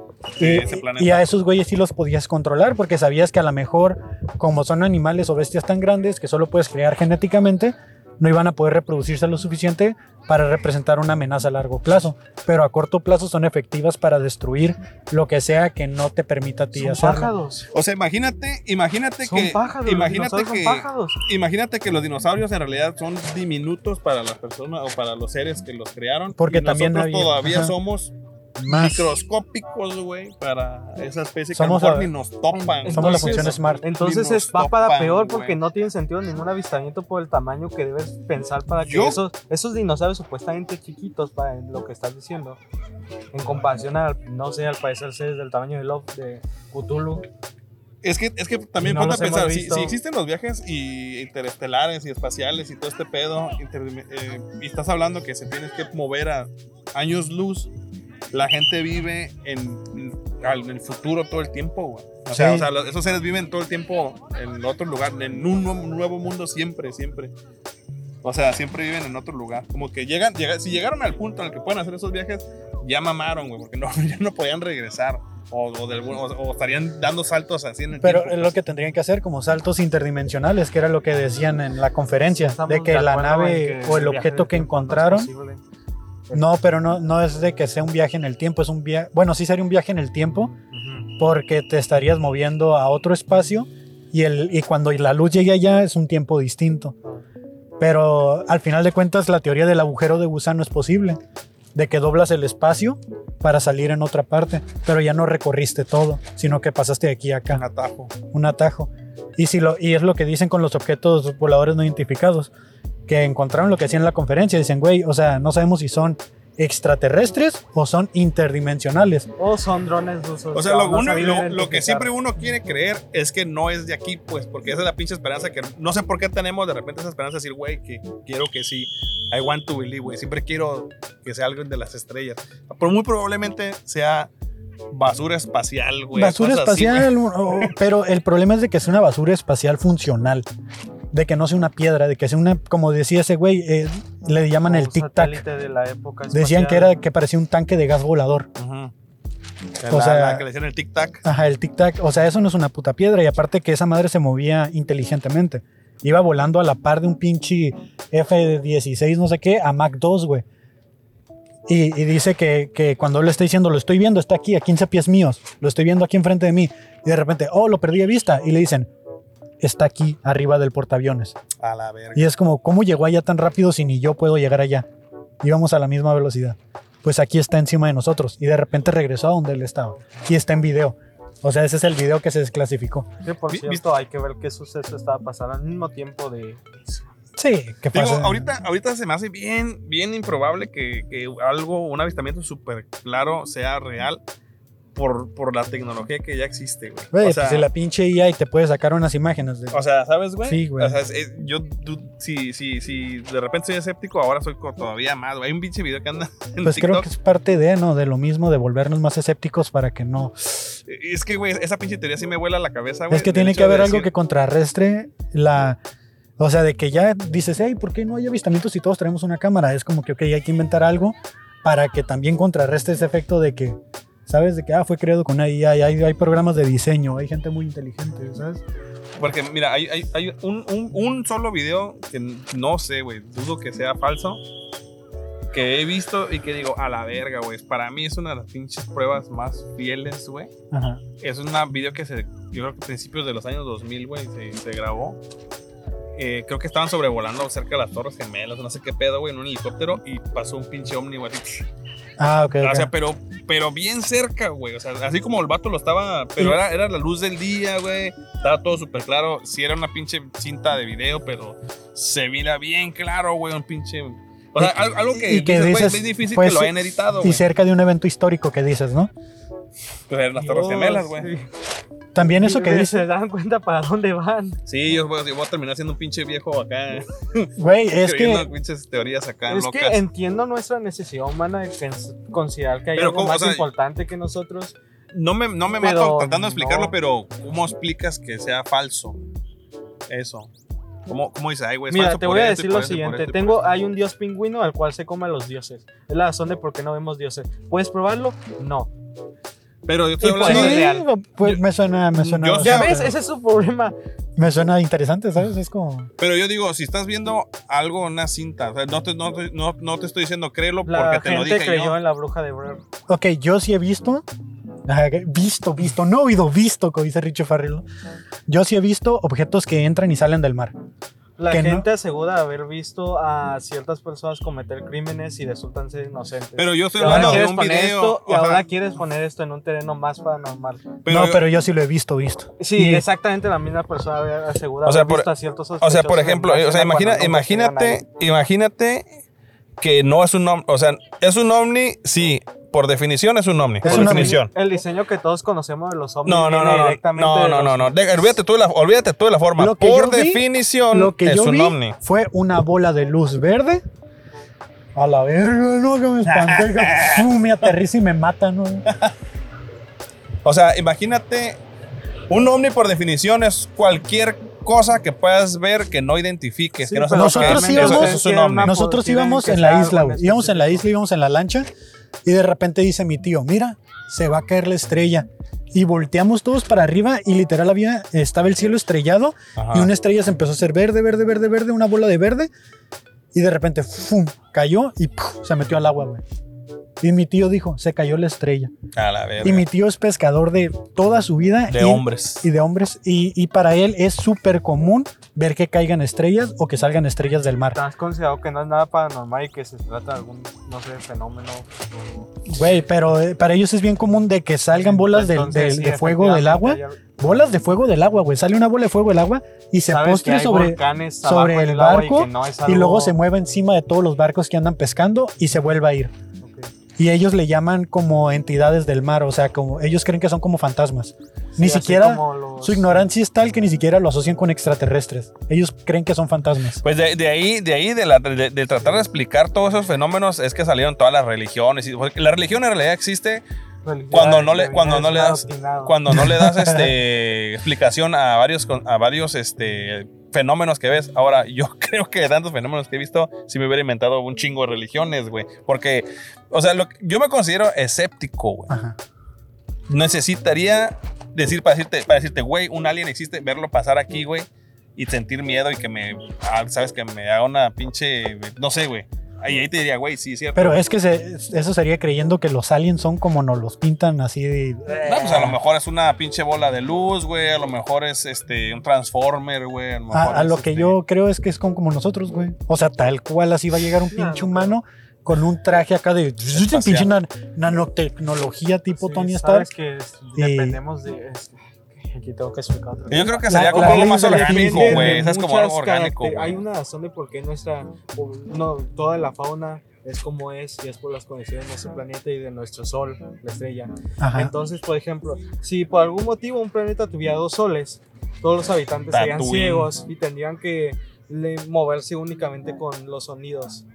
de ese planeta. Y a esos güeyes sí los podías controlar porque sabías que a lo mejor, como son animales o bestias tan grandes que solo puedes crear genéticamente, no iban a poder reproducirse lo suficiente para representar una amenaza a largo plazo, pero a corto plazo son efectivas para destruir lo que sea que no te permita a ti son Pájaros. O sea, imagínate, imagínate son que pájaros, imagínate que imagínate que los dinosaurios en realidad son diminutos para las personas o para los seres que los crearon. Porque también nosotros todavía somos microscópicos, güey, para esa especie somos que a ni nos topan. Somos la función Smart. Entonces es, va para peor porque no tiene sentido ningún avistamiento por el tamaño que debes pensar para que esos, esos dinosaurios supuestamente chiquitos, para lo que estás diciendo, en comparación al, no sé, al parecer seres del tamaño de Love de Cthulhu. Es que, es que también ponte a pensar, si, existen los viajes y interestelares y espaciales y todo este pedo, eh, y estás hablando que se tienes que mover a años luz, la gente vive en, el futuro todo el tiempo, güey. O, sea, esos seres viven todo el tiempo en otro lugar, en un nuevo mundo siempre, siempre. O sea, siempre viven en otro lugar. Como que llegan, si llegaron al punto en el que pueden hacer esos viajes, ya mamaron, güey, porque no, ya no podían regresar. O, o, estarían dando saltos así en el Pero es lo que tendrían que hacer, como saltos interdimensionales, que era lo que decían en la conferencia, de que la nave o el objeto que encontraron no, pero no, no es de que sea un viaje en el tiempo, es un viaje, bueno, sí sería un viaje en el tiempo, porque te estarías moviendo a otro espacio y, el, y cuando la luz llegue allá es un tiempo distinto. Pero al final de cuentas la teoría del agujero de gusano es posible, de que doblas el espacio para salir en otra parte, pero ya no recorriste todo, sino que pasaste de aquí a acá. Un atajo. Un atajo. Y, si lo, y es lo que dicen con los objetos voladores no identificados que encontraron lo que hacían en la conferencia. Dicen, güey, o sea, no sabemos si son extraterrestres o son interdimensionales. O son drones rusos. O sea, lo, lo, que siempre uno quiere creer es que no es de aquí, pues, porque esa es la pinche esperanza que no sé por qué tenemos de repente esa esperanza de decir, güey, que quiero que sí, I want to believe, güey, siempre quiero que sea algo de las estrellas. Pero muy probablemente sea basura espacial, güey. Basura espacial, pero el problema es de que es una basura espacial funcional de que no sea una piedra, de que sea una, como decía ese güey, eh, le llaman el tic-tac. Decían que era que parecía un tanque de gas volador. O sea, que le decían el tic-tac. Ajá, el tic-tac. O sea, eso no es una puta piedra. Y aparte que esa madre se movía inteligentemente. Iba volando a la par de un pinche F-16, no sé qué, a Mach 2, güey. Y, dice que, que, cuando él está diciendo, lo estoy viendo, está aquí a 15 pies míos, lo estoy viendo aquí enfrente de mí. Y de repente, oh, lo perdí de vista. Y le dicen, está aquí arriba del portaaviones. A la verga. Y es como, ¿cómo llegó allá tan rápido si ni yo puedo llegar allá? Íbamos a la misma velocidad. Pues aquí está encima de nosotros. Y de repente regresó a donde él estaba. Y está en video. O sea, ese es el video que se desclasificó. Sí, por cierto, hay que ver qué suceso estaba pasando al mismo tiempo de... Sí, ¿qué pasa? ahorita, ahorita se me hace bien, bien improbable que, que algo, un avistamiento súper claro sea real por, por la tecnología que ya existe, güey. Güey, o sea, pues si la pinche IA y te puede sacar unas imágenes. De... O sea, ¿sabes, güey? Sí, güey. O sea, yo, si, si, si de repente soy escéptico, ahora soy todavía más, güey. Hay un pinche video que anda en Pues creo que es parte de, ¿no? De lo mismo, de volvernos más escépticos para que no... Es que, güey, esa pinche teoría sí me vuela la cabeza, güey. Es que tiene que haber algo que contrarrestre la... O sea, de que ya dices, hey, ¿por qué no hay avistamientos si todos tenemos una cámara? Es como que, ok, hay que inventar algo para que también contrarreste ese efecto de que ¿Sabes? De que, ah, fue creado con AI, hay, hay programas de diseño, hay gente muy inteligente, ¿sabes? Porque, mira, hay, hay, hay un, un, un, solo video que no sé, güey, dudo que sea falso, que he visto y que digo, a la verga, güey. Para mí es una de las pinches pruebas más fieles, güey. Es un video que se, yo creo que a principios de los años 2000, güey, se, se grabó. Eh, creo que estaban sobrevolando cerca de las Torres Gemelas, no sé qué pedo, güey, en un helicóptero y pasó un pinche ovni, güey. Ah, ok. O sea, pero, pero bien cerca, güey. O sea, así como el vato lo estaba. Pero era, era la luz del día, güey. Estaba todo súper claro. Sí, era una pinche cinta de video, pero se mira bien claro, güey. Un pinche. O sea, algo que, dices, es difícil que lo hayan editado. Y cerca de un evento histórico que dices, ¿no? Pues eran las Torres Gemelas, güey. También eso que dices. Se dan cuenta para dónde van. Sí, yo voy, a terminar siendo un pinche viejo acá. Güey, es que. pinches teorías acá. Es que entiendo nuestra necesidad humana de considerar que hay algo más importante que nosotros. No me, no me mato tratando de explicarlo, pero ¿cómo explicas que sea falso? Eso. ¿Cómo, cómo dice? Ay, güey, Mira, te voy a decir lo siguiente. Tengo, hay un dios pingüino al cual se come a los dioses. Es la razón de por qué no vemos dioses. ¿Puedes probarlo? No. Pero yo estoy hablando de real. Pues me suena, me suena. ya ves, ese es su problema. Me suena interesante, ¿sabes? Es como. Pero yo digo, si estás viendo algo en una cinta, no, te, no, no, no, te estoy diciendo créelo porque te lo dije. creyó yo. en la bruja de Blair. Ok, yo sí he visto. Visto, visto, no oído, visto, como dice Richie Farrell. Yo sí he visto objetos que entran y salen del mar. La gente asegura haber visto a ciertas personas cometer crímenes y resultan ser inocentes. Pero yo estoy hablando de un video. y ahora quieres poner esto en un terreno más paranormal. no, pero yo sí lo he visto, visto. Sí, exactamente la misma persona asegura o sea, haber visto a ciertos O sea, por ejemplo, o sea, imagina, imagínate, imagínate que no es un ovni, o sea, es un ovni, sí, por definición es un ovni. por definición. El diseño que todos conocemos de los ovnis. No, no, no. Directamente no, no, no, no. olvídate, tú de la, olvídate tú de la forma. por definición lo que es un ovni. Fue una bola de luz verde. A la verga, no, que me espanté. me aterriza y me mata, ¿no? o sea, imagínate. Un ovni por definición es cualquier cosa que puedas ver que no identifiques. que no nosotros íbamos, eso, es un ovni. nosotros íbamos en la isla, güey. Íbamos en la isla, íbamos en la lancha y de repente dice mi tío, mira, se va a caer la estrella. Y volteamos todos para arriba y literal había, estaba el cielo estrellado y una estrella se empezó a hacer verde, verde, verde, verde, una bola de verde. Y de repente, ¡fum! cayó y se metió al agua, güey. Y mi tío dijo, se cayó la estrella. A la y mi tío es pescador de toda su vida. De hombres. Y de hombres. Y, para él es súper común ver que caigan estrellas o que salgan estrellas del mar. ¿Has considerado que no es nada paranormal y que se trata de algún, no sé, fenómeno? Güey, pero eh, para ellos es bien común de que salgan bolas de, fuego del agua. Bolas de fuego del agua, güey. Sale una bola de fuego del agua y se postre sobre, sobre el barco y, y luego se mueve encima de todos los barcos que andan pescando y se vuelve a ir. Y ellos le llaman como entidades del mar, o sea, como ellos creen que son como fantasmas. ni siquiera su ignorancia es tal que ni siquiera lo asocian con extraterrestres. Ellos creen que son fantasmas. Pues de, ahí, de ahí de, de, tratar de explicar todos esos fenómenos es que salieron todas las religiones. la religión en realidad existe cuando no le cuando no le das cuando no le das este explicación a varios a varios este fenómenos que ves. Ahora, yo creo que de tantos fenómenos que he visto, si me hubiera inventado un chingo de religiones, güey. Porque, o sea, lo, yo me considero escéptico, güey. Necesitaría decir para decirte, para decirte, güey, un alien existe, verlo pasar aquí, güey, y sentir miedo y que me, ah, sabes, que me haga una pinche, no sé, güey. Ahí, ahí te diría, güey, sí, cierto. Pero es que eso sería creyendo que los aliens son como nos los pintan así de. No, pues a lo mejor es una pinche bola de luz, güey. A lo mejor es este un Transformer, güey. A, lo, que este yo creo es que es como, nosotros, güey. O sea, tal cual así va a llegar un pinche humano con un traje acá de pinche nanotecnología tipo Tony Stark. que dependemos de aquí tengo que explicar Yo creo que sería como algo más orgánico, güey. Es como algo orgánico. Hay una razón de por qué nuestra, no, toda la fauna es como es y es por las condiciones de nuestro planeta y de nuestro sol, la estrella. Entonces, por ejemplo, si por algún motivo un planeta tuviera dos soles, todos los habitantes serían ciegos y tendrían que moverse únicamente con los sonidos.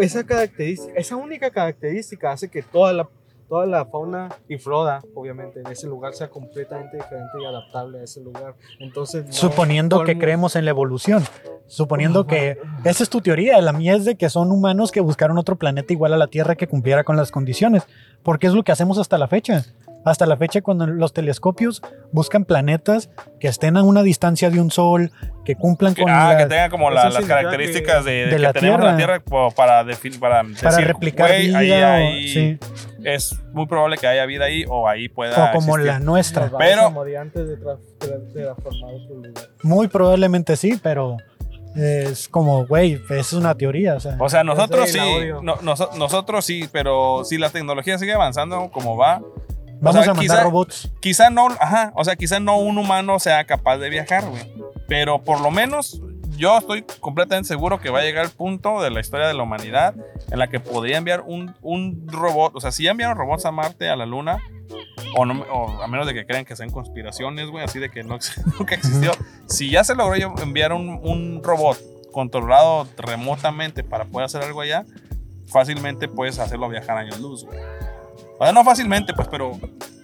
Esa característica, esa única característica hace que toda la toda la fauna y flora, obviamente, de ese lugar sea completamente diferente y adaptable a ese lugar. Entonces, suponiendo que creemos en la evolución, Suponiendo que esa es tu teoría, la mía es de que son humanos que buscaron otro planeta igual a la Tierra que cumpliera con las condiciones, porque es lo que hacemos hasta la fecha. Hasta la fecha, cuando los telescopios buscan planetas que estén a una distancia de un sol, que cumplan con. Ah, que tengan como las características de, que la tenemos tierra. la Tierra para, para, para replicar vida, ahí Es muy probable que haya vida ahí o ahí pueda. O como la nuestra. Pero. Muy probablemente sí, pero. Es como, güey, es una teoría. O sea, o sea nosotros sí, nosotros sí, pero si la tecnología sigue avanzando como va, Vamos a mandar robots. Quizá no, ajá, o sea, quizá no un humano sea capaz de viajar, güey. Pero por lo menos yo estoy completamente seguro que va a llegar el punto de la historia de la humanidad en la que podría enviar un, un robot. O sea, si ya enviaron robots a Marte, a la Luna, o, no, a menos de que crean que sean conspiraciones, güey, así de que no, nunca existió. si ya se logró enviar un, un robot controlado remotamente para poder hacer algo allá, fácilmente puedes hacerlo viajar años luz, güey. O sea, no fácilmente, pues, pero.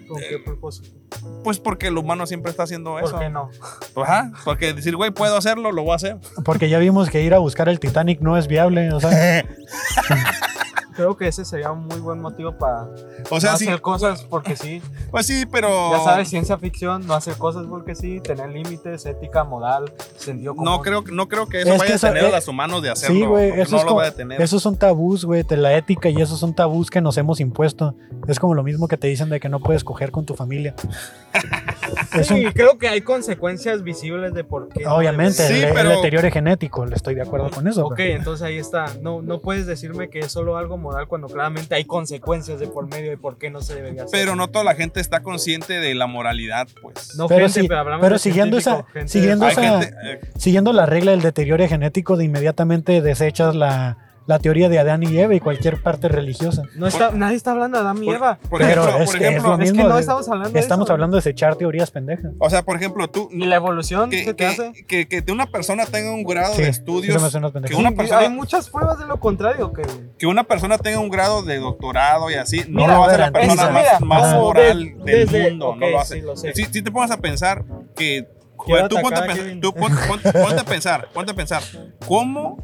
¿Con qué propósito? Pues porque el humano siempre está haciendo eso. ¿Por qué no? Ajá, porque decir, güey, puedo hacerlo, lo voy a hacer. Porque ya vimos que ir a buscar el Titanic no es viable, o sea. creo que ese sería un muy buen motivo para o sea, no hacer cosas porque sí. Pues sí, pero. Ya sabes, ciencia ficción, no hacer cosas porque sí, tener límites, ética, moral, sentido común. No creo, no creo que eso vaya a tener a los humanos de hacerlo. Sí, güey, eso no lo a tener. Esos son tabús, güey, de la ética y esos son tabús que nos hemos impuesto. Es como lo mismo que te dicen de que no puedes coger con tu familia. sí, creo que hay consecuencias visibles de por qué. Obviamente, el, deterioro genético, estoy de acuerdo con eso. Ok, entonces ahí está. No, no puedes decirme que es solo algo moral cuando claramente hay consecuencias de por medio de por qué no se debería hacer. Pero no toda la gente está consciente de la moralidad, pues. No, pero, pero, siguiendo esa, siguiendo, eh, siguiendo la regla del deterioro genético, de inmediatamente desechas la la teoría de Adán y Eva y cualquier parte religiosa. No está, nadie está hablando de Adán y Eva. Por, ejemplo, es, que, es, que no estamos hablando de Estamos hablando de desechar teorías pendejas. O sea, por ejemplo, tú... ¿Y la evolución que, te hace? Que, que, una persona tenga un grado de estudios... Que una persona, hay muchas pruebas de lo contrario. Que, que una persona tenga un grado de doctorado y así, no lo hace la persona más, más moral del mundo. no lo hace. Si, si te pones a pensar que... tú ponte, a pensar, tú ponte a pensar, ponte a pensar, ¿cómo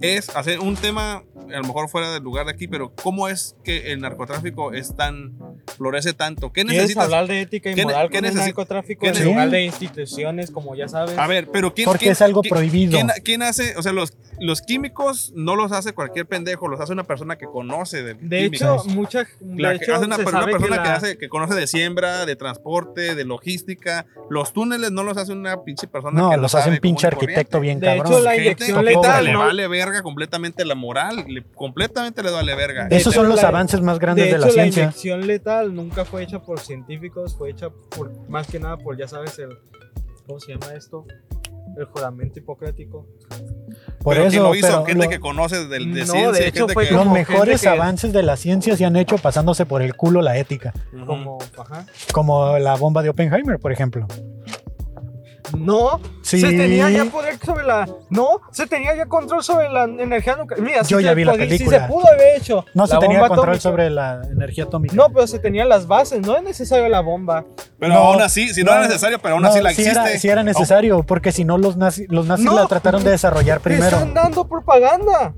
es hacer un tema a lo mejor fuera del lugar de aquí, pero ¿cómo es que el narcotráfico es tan, florece tanto? ¿Qué necesitas? hablar de ética y moral con el narcotráfico en lugar de instituciones, como ya sabes. A ver, pero ¿quién? Porque es algo prohibido. ¿quién, hace, o sea, los, los químicos no los hace cualquier pendejo, los hace una persona que conoce de De hecho, mucha, de hecho, hace una, persona que, hace, que conoce de siembra, de transporte, de logística. Los túneles no los hace una pinche persona no, los hace un pinche arquitecto bien de cabrón. Hecho, la inyección letal, le vale verga completamente la moral, completamente le vale verga. Esos son los avances más grandes de, la ciencia. La inyección letal nunca fue hecha por científicos, fue hecha por más que nada por, ya sabes, el. ¿Cómo se llama esto? El juramento hipocrático. Por pero eso, lo hizo gente que conoce de, de ciencia. De hecho, fue los mejores avances de la ciencia se han hecho pasándose por el culo la ética. Como, ajá. como la bomba de Oppenheimer, por ejemplo. No, se tenía ya poder sobre la. No, se tenía ya control sobre la energía nuclear. Mira, yo ya vi la película. Si se pudo haber hecho. No se tenía control sobre la energía atómica. No, pero se tenían las bases. No es necesario la bomba. Pero aún así, si no, era necesario, pero aún así la existe. Era, sí era necesario, porque si no, los nazis, los nazis la trataron de desarrollar primero. Están dando propaganda.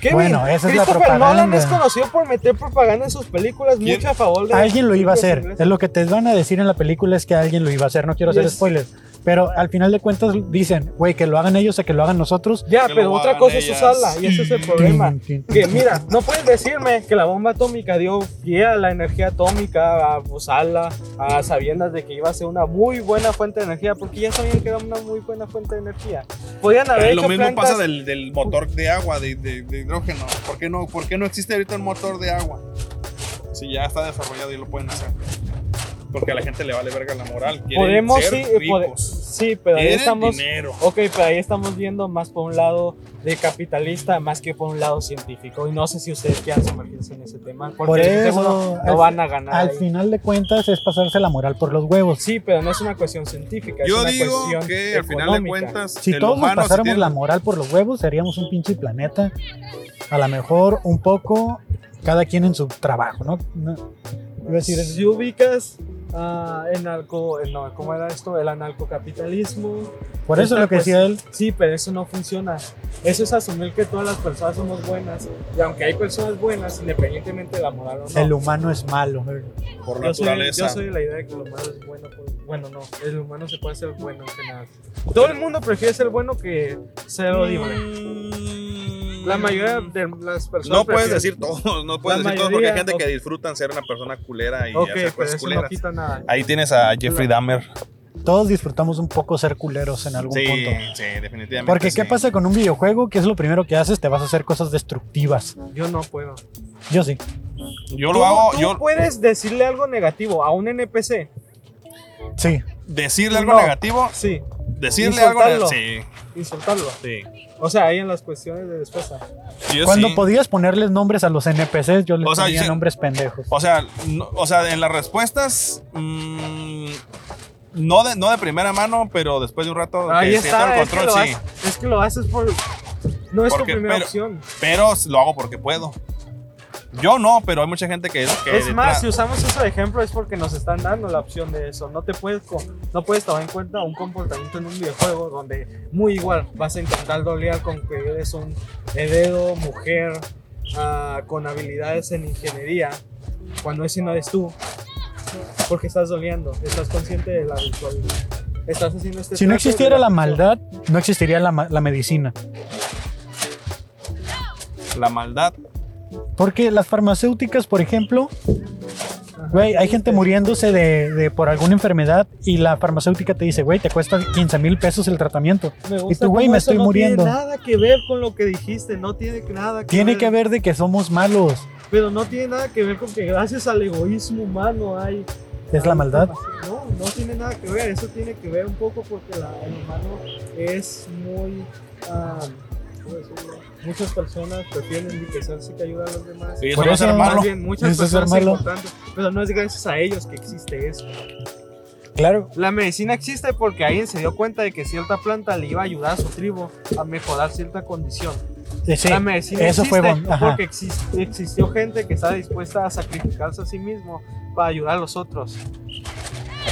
Kevin, bueno, esa es la propaganda. Nolan es conocido por meter propaganda en sus películas, mucho a favor de. Alguien lo iba a hacer. Es lo que te van a decir en la película es que alguien lo iba a hacer. No quiero hacer spoilers. Pero al final de cuentas dicen, güey, que lo hagan ellos o que lo hagan nosotros. Ya, pero otra cosa es usarla y ese es el problema. que mira, no puedes decirme que la bomba atómica dio pie a la energía atómica, a usarla, a sabiendas de que iba a ser una muy buena fuente de energía, porque ya sabían que era una muy buena fuente de energía. Podían haber hecho Lo mismo pasa del, del, motor de agua, de, de, de hidrógeno. ¿Por qué, no, ¿Por qué no existe ahorita un motor de agua? Si ya está desarrollado y lo pueden hacer porque a la gente le vale verga la moral. Podemos, ser sí, sí, pero ahí estamos. Ok, pero ahí estamos viendo más por un lado de capitalista más que por un lado científico. Y no sé si ustedes quieran sumergirse en ese tema. Porque por eso no, van a ganar. Al final de cuentas es pasarse la moral por los huevos. Sí, pero no es una cuestión científica. Yo es una digo cuestión que al final de cuentas. Si todos nos pasáramos la moral por los huevos, seríamos un pinche planeta. A lo mejor un poco cada quien en su trabajo, ¿no? Iba a decir, si ubicas uh, en algo, no, ¿cómo era esto? El anarcocapitalismo. Por eso lo que decía él. Sí, pero eso no funciona. Eso es asumir que todas las personas somos buenas. Y aunque hay personas buenas, independientemente de la moral o no. El humano es malo. Por naturaleza. yo soy de la idea de que el humano es bueno. bueno, no. El humano se puede ser bueno en general. Todo el mundo prefiere ser bueno que ser. Mm. La mayoría de las personas. No puedes decir todo, no puedes decir todo porque hay gente que disfrutan ser una persona culera y hacer cosas culeras. Ahí tienes a Jeffrey Dahmer. Todos disfrutamos un poco ser culeros en algún punto. Sí, definitivamente. Porque ¿qué pasa con un videojuego? ¿Qué es lo primero que haces? Te vas a hacer cosas destructivas. Yo no puedo. Yo sí. Yo lo hago. ¿tú yo puedes decirle algo negativo a un NPC. Sí. ¿Decirle algo negativo? Sí. Decirle algo. Sí. Insultarlo. Sí. O sea, ahí en las cuestiones de después. Cuando podías ponerles nombres a los NPCs, yo les ponía nombres pendejos. O sea, o sea, en las respuestas. Mmm, no de, no de primera mano, pero después de un rato Ahí que está, el control, es que sí. es que lo haces por. No es tu primera opción. Pero lo hago porque puedo. Yo no, pero hay mucha gente que... es más, si usamos eso de ejemplo es porque nos están dando la opción de eso. No te puedes, no puedes tomar en cuenta un comportamiento en un videojuego donde muy igual vas a intentar dolear con que eres un heredo, mujer, uh, con habilidades en ingeniería, cuando ese no eres tú. Porque estás doleando, estás consciente de la virtualidad. Estás haciendo este si no existiera la, maldad, no existiría la, la medicina. La maldad porque las farmacéuticas, por ejemplo, güey, hay gente muriéndose de, por alguna enfermedad y la farmacéutica te dice, güey, te cuesta 15 mil pesos el tratamiento. y tú, güey, me estoy muriendo. No tiene nada que ver con lo que dijiste, no tiene nada que tiene que ver de que somos malos. Pero no tiene nada que ver con que gracias al egoísmo humano hay... ¿Es la maldad? No, no tiene nada que ver, eso tiene que ver un poco porque el humano es muy... Ah, muchas personas prefieren enriquecerse que ayudar a los demás. Y eso Por eso, malo. muchas personas importantes, pero no es gracias a ellos que existe eso. Claro. La medicina existe porque alguien se dio cuenta de que cierta planta le iba a ayudar a su tribu a mejorar cierta condición. Sí, la medicina eso existe fue porque existió gente que estaba dispuesta a sacrificarse a sí mismo para ayudar a los otros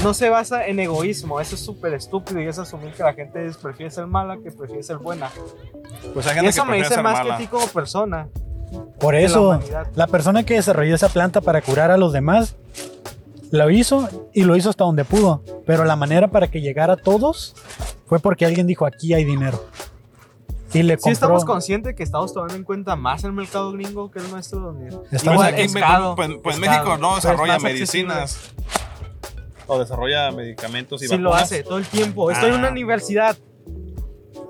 no se basa en egoísmo. Eso es súper estúpido y es asumir que la gente prefiere ser mala que prefiere ser buena. Pues hay gente y eso me dice más que ti como persona. Por eso, la, persona que desarrolló esa planta para curar a los demás, lo hizo y lo hizo hasta donde pudo. Pero la manera para que llegara a todos fue porque alguien dijo, aquí hay dinero. Y le compró... Sí estamos conscientes que estamos tomando en cuenta más el mercado gringo que el nuestro. Estamos aquí, pues, pues México no desarrolla medicinas o desarrolla medicamentos y sí lo hace todo el tiempo. Estoy en una ah. universidad.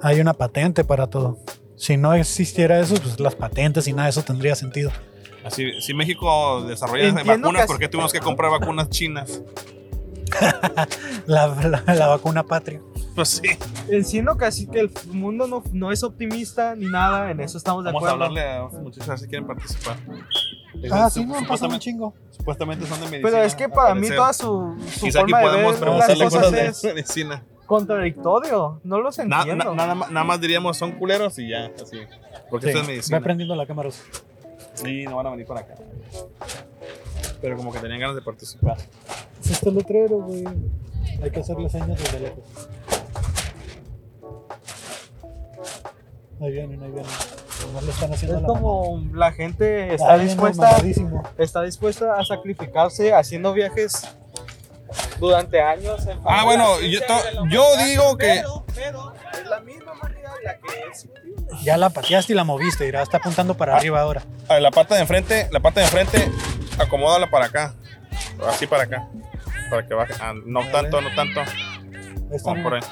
Hay una patente para todo. Si no existiera eso, pues las patentes y nada de eso tendría sentido. Así, si México desarrolla vacunas, ¿por qué tuvimos que comprar vacunas chinas? la, la, vacuna patria. Pues sí. Entiendo casi que el mundo no, no, es optimista ni nada, en eso estamos de acuerdo. Vamos a hablarle a muchachos si quieren participar. Ah, sí, no, pasa un chingo. Supuestamente son de medicina. Pero es que para mí toda su, su Quizá forma aquí podemos de ver las cosas, de medicina. Contradictorio, no los entiendo. nada, más diríamos son culeros y ya, así. Porque esto es medicina. Va prendiendo la cámara. Sí, no van a venir para acá. Pero como que tenían ganas de participar. Es este letrero, güey. Hay que hacerle señas desde lejos. Ahí vienen, ahí vienen es como la gente está dispuesta, está dispuesta a sacrificarse haciendo viajes durante años. ah, bueno, yo, yo digo que. Pero, es la misma manera la que es. Ya la pateaste y la moviste, dirá, está apuntando para ah, arriba ahora. A ver, la parte de enfrente, la parte de enfrente, acomódala para acá. Así para acá. Para que baje. Ah, no tanto, no tanto. Vamos por ahí.